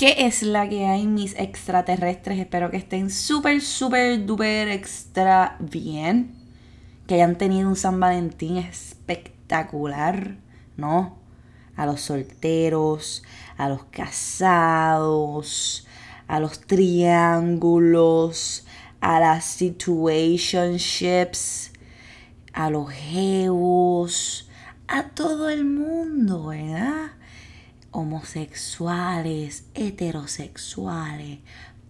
¿Qué es la que hay, mis extraterrestres? Espero que estén súper, súper, duper extra bien. Que hayan tenido un San Valentín espectacular, ¿no? A los solteros, a los casados, a los triángulos, a las situationships, a los geos, a todo el mundo, ¿verdad? Homosexuales, heterosexuales,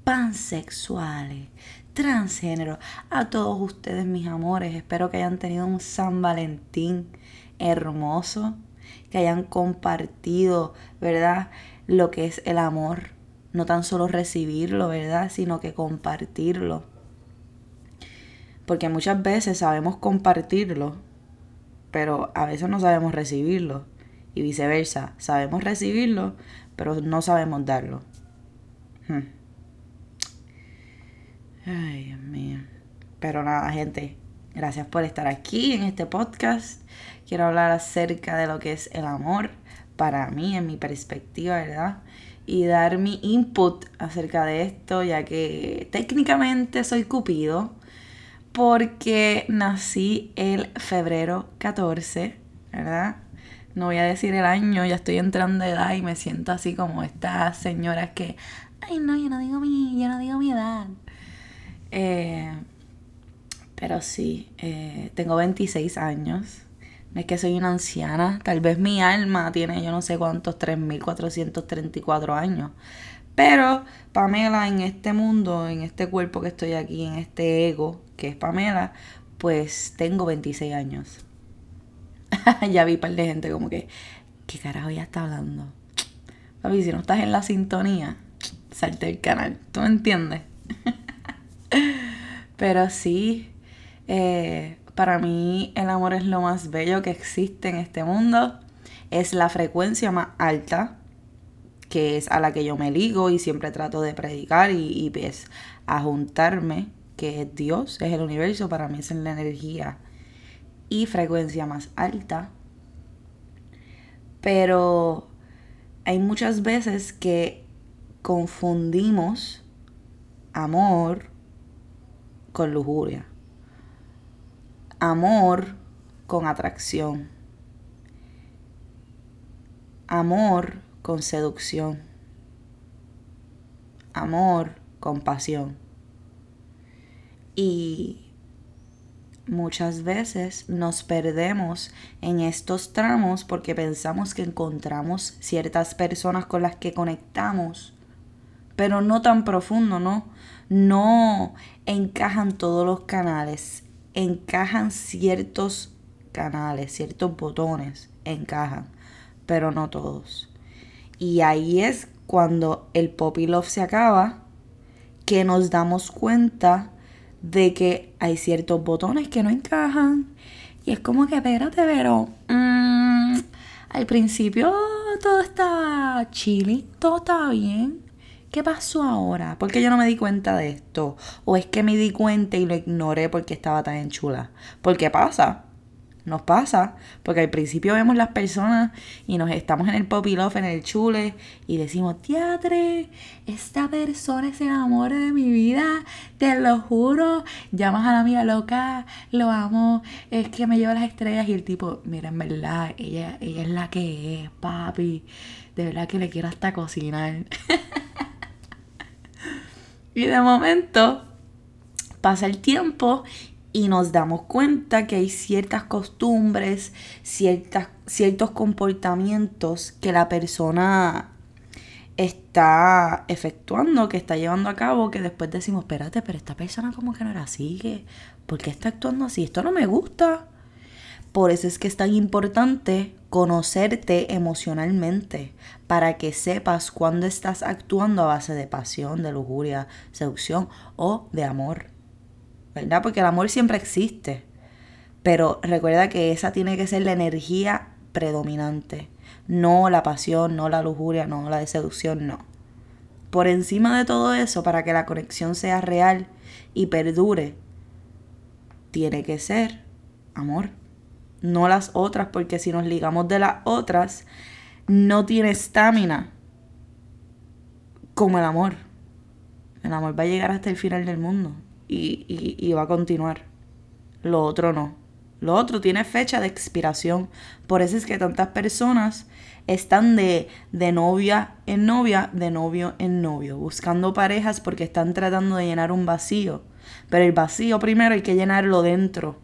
pansexuales, transgénero, a todos ustedes mis amores, espero que hayan tenido un San Valentín hermoso, que hayan compartido, ¿verdad? Lo que es el amor, no tan solo recibirlo, ¿verdad? Sino que compartirlo. Porque muchas veces sabemos compartirlo, pero a veces no sabemos recibirlo y viceversa. Sabemos recibirlo, pero no sabemos darlo. Hmm. Ay, Dios mío. Pero nada, gente, gracias por estar aquí en este podcast. Quiero hablar acerca de lo que es el amor para mí, en mi perspectiva, ¿verdad? Y dar mi input acerca de esto, ya que técnicamente soy Cupido, porque nací el febrero 14, ¿verdad? No voy a decir el año, ya estoy entrando de edad y me siento así como estas señoras que, ay no, yo no digo mi, yo no digo mi edad. Eh, pero sí, eh, tengo 26 años. No es que soy una anciana, tal vez mi alma tiene yo no sé cuántos, 3.434 años. Pero Pamela en este mundo, en este cuerpo que estoy aquí, en este ego que es Pamela, pues tengo 26 años. ya vi un par de gente como que, ¿qué carajo ya está hablando? Papi, si no estás en la sintonía, salte del canal. ¿Tú me entiendes? Pero sí, eh, para mí el amor es lo más bello que existe en este mundo. Es la frecuencia más alta, que es a la que yo me ligo y siempre trato de predicar y, pues a juntarme, que es Dios, es el universo, para mí es la energía y frecuencia más alta. Pero hay muchas veces que confundimos amor con lujuria. Amor con atracción. Amor con seducción. Amor con pasión. Y muchas veces nos perdemos en estos tramos porque pensamos que encontramos ciertas personas con las que conectamos, pero no tan profundo, ¿no? No encajan todos los canales, encajan ciertos canales, ciertos botones, encajan, pero no todos. Y ahí es cuando el poppy love se acaba, que nos damos cuenta de que hay ciertos botones que no encajan. Y es como que, espérate, pero mm, al principio todo estaba chilly, todo estaba bien. ¿Qué pasó ahora? ¿Por qué yo no me di cuenta de esto? ¿O es que me di cuenta y lo ignoré porque estaba tan chula? ¿Por qué pasa? Nos pasa, porque al principio vemos las personas y nos estamos en el poppy love, en el chule, y decimos, teatre, esta persona es el amor de mi vida, te lo juro. Llamas a la amiga loca, lo amo, es que me lleva las estrellas. Y el tipo, mira, en verdad, ella, ella es la que es, papi. De verdad que le quiero hasta cocinar. y de momento pasa el tiempo y nos damos cuenta que hay ciertas costumbres, ciertas, ciertos comportamientos que la persona está efectuando, que está llevando a cabo, que después decimos, espérate, pero esta persona como que no era así, ¿por qué está actuando así? Esto no me gusta. Por eso es que es tan importante conocerte emocionalmente, para que sepas cuándo estás actuando a base de pasión, de lujuria, seducción o de amor. Porque el amor siempre existe. Pero recuerda que esa tiene que ser la energía predominante. No la pasión, no la lujuria, no la seducción, no. Por encima de todo eso, para que la conexión sea real y perdure, tiene que ser amor. No las otras, porque si nos ligamos de las otras, no tiene estamina como el amor. El amor va a llegar hasta el final del mundo y, y va a continuar. Lo otro no. Lo otro tiene fecha de expiración. Por eso es que tantas personas están de, de novia en novia, de novio en novio, buscando parejas porque están tratando de llenar un vacío. Pero el vacío primero hay que llenarlo dentro.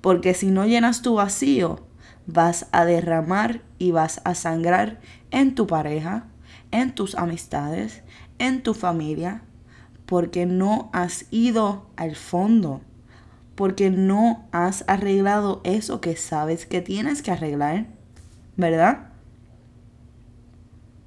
Porque si no llenas tu vacío, vas a derramar y vas a sangrar en tu pareja, en tus amistades, en tu familia, porque no has ido al fondo porque no has arreglado eso que sabes que tienes que arreglar, ¿verdad?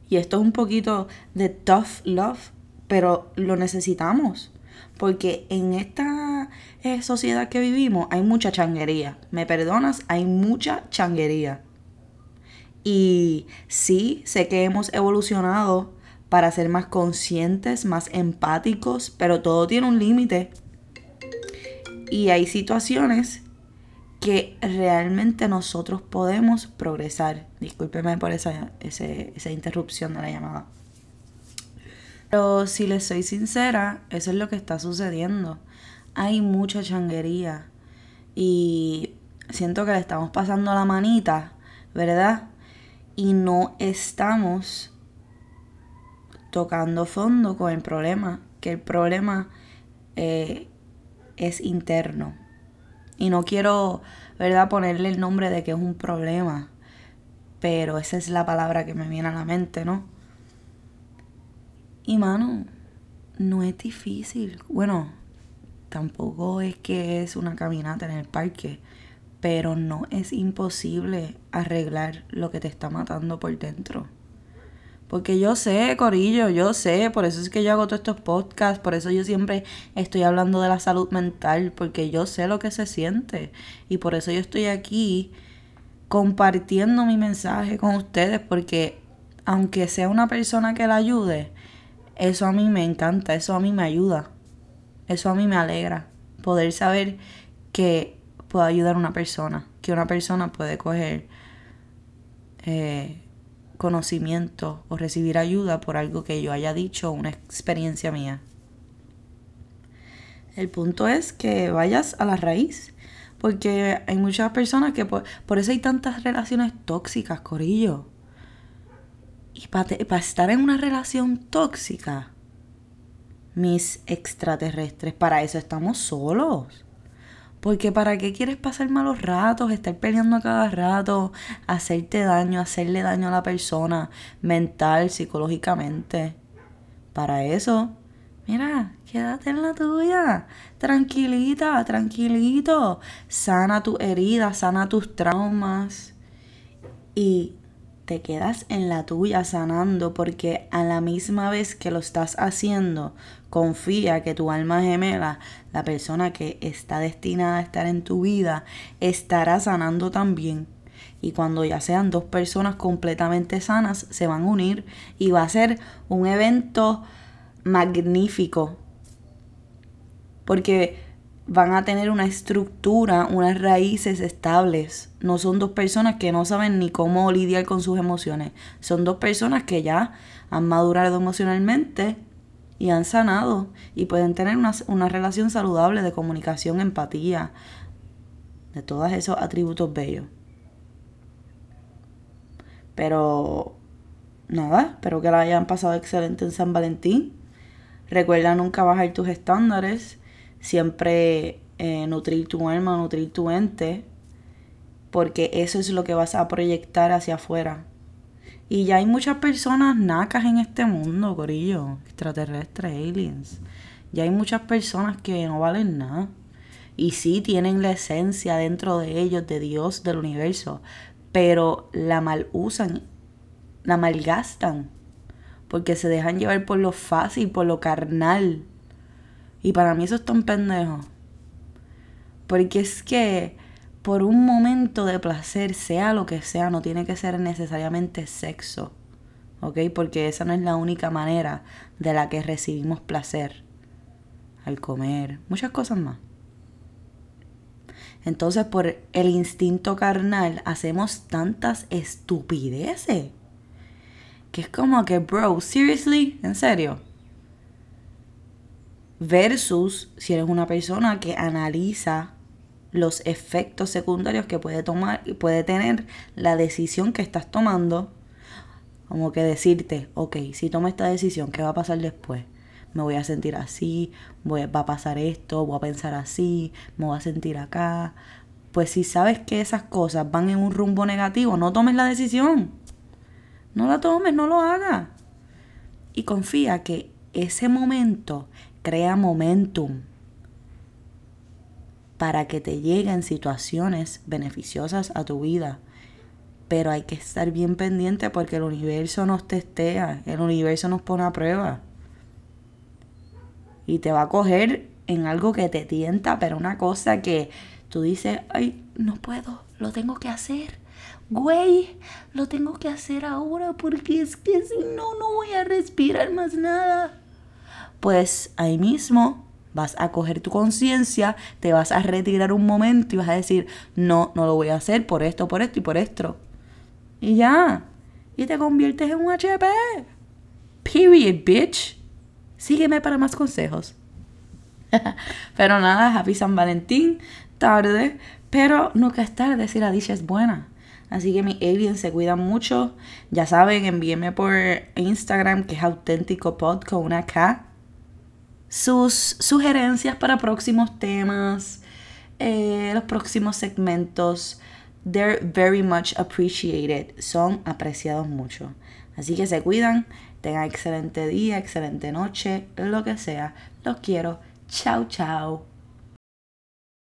Y esto es un poquito de tough love, pero lo necesitamos. Porque en esta eh, sociedad que vivimos hay mucha changuería. ¿Me perdonas? Hay mucha changuería. Y sí, sé que hemos evolucionado para ser más conscientes, más empáticos, pero todo tiene un límite. Y hay situaciones que realmente nosotros podemos progresar. Discúlpeme por esa, esa interrupción de la llamada. Pero si les soy sincera, eso es lo que está sucediendo. Hay mucha changuería y siento que le estamos pasando la manita, ¿verdad? Y no estamos tocando fondo con el problema, que el problema eh, es interno. Y no quiero, ¿verdad?, ponerle el nombre de que es un problema, pero esa es la palabra que me viene a la mente, ¿no? Y mano, no es difícil. Bueno, tampoco es que es una caminata en el parque, pero no es imposible arreglar lo que te está matando por dentro. Porque yo sé, Corillo, yo sé, por eso es que yo hago todos estos podcasts, por eso yo siempre estoy hablando de la salud mental, porque yo sé lo que se siente. Y por eso yo estoy aquí compartiendo mi mensaje con ustedes, porque aunque sea una persona que la ayude, eso a mí me encanta, eso a mí me ayuda, eso a mí me alegra, poder saber que puedo ayudar a una persona, que una persona puede coger... Eh, conocimiento o recibir ayuda por algo que yo haya dicho una experiencia mía. El punto es que vayas a la raíz, porque hay muchas personas que por, eso hay tantas relaciones tóxicas, Corillo. Y para estar en una relación tóxica, mis extraterrestres, para eso estamos solos. Porque para qué quieres pasar malos ratos, estar peleando a cada rato, hacerte daño, hacerle daño a la persona, mental, psicológicamente. Para eso, mira, quédate en la tuya. Tranquilita, tranquilito. Sana tu herida, sana tus traumas. Y te quedas en la tuya sanando porque a la misma vez que lo estás haciendo, confía que tu alma gemela, la persona que está destinada a estar en tu vida, estará sanando también. Y cuando ya sean dos personas completamente sanas, se van a unir y va a ser un evento magnífico. Porque van a tener una estructura, unas raíces estables. No son dos personas que no saben ni cómo lidiar con sus emociones. Son dos personas que ya han madurado emocionalmente y han sanado y pueden tener una, una relación saludable de comunicación, empatía, de todos esos atributos bellos. Pero nada, espero que la hayan pasado excelente en San Valentín. Recuerda nunca bajar tus estándares siempre eh, nutrir tu alma, nutrir tu ente, porque eso es lo que vas a proyectar hacia afuera. Y ya hay muchas personas nacas en este mundo, gorillo, extraterrestres, aliens. Ya hay muchas personas que no valen nada. Y sí tienen la esencia dentro de ellos, de Dios, del universo, pero la mal usan, la malgastan, porque se dejan llevar por lo fácil, por lo carnal y para mí eso es tan pendejo. Porque es que por un momento de placer, sea lo que sea, no tiene que ser necesariamente sexo. ¿Ok? Porque esa no es la única manera de la que recibimos placer. Al comer, muchas cosas más. Entonces, por el instinto carnal, hacemos tantas estupideces. Que es como que, bro, seriously, en serio Versus si eres una persona que analiza los efectos secundarios que puede tomar y puede tener la decisión que estás tomando. Como que decirte, ok, si tomo esta decisión, ¿qué va a pasar después? Me voy a sentir así, va a pasar esto, voy a pensar así, me voy a sentir acá. Pues si sabes que esas cosas van en un rumbo negativo, no tomes la decisión. No la tomes, no lo hagas. Y confía que ese momento crea momentum para que te lleguen situaciones beneficiosas a tu vida. Pero hay que estar bien pendiente porque el universo nos testea, el universo nos pone a prueba. Y te va a coger en algo que te tienta, pero una cosa que tú dices, ay, no puedo, lo tengo que hacer. Güey, lo tengo que hacer ahora porque es que si no, no voy a respirar más nada pues ahí mismo vas a coger tu conciencia, te vas a retirar un momento y vas a decir, no, no lo voy a hacer por esto, por esto y por esto. Y ya. Y te conviertes en un HP. Period, bitch. Sígueme para más consejos. pero nada, happy San Valentín. Tarde, pero nunca es tarde si la dicha es buena. Así que mis aliens se cuidan mucho. Ya saben, envíenme por Instagram que es auténtico pod con una K sus sugerencias para próximos temas, eh, los próximos segmentos. They're very much appreciated. Son apreciados mucho. Así que se cuidan. Tengan excelente día, excelente noche, lo que sea. Los quiero. Chao, chao.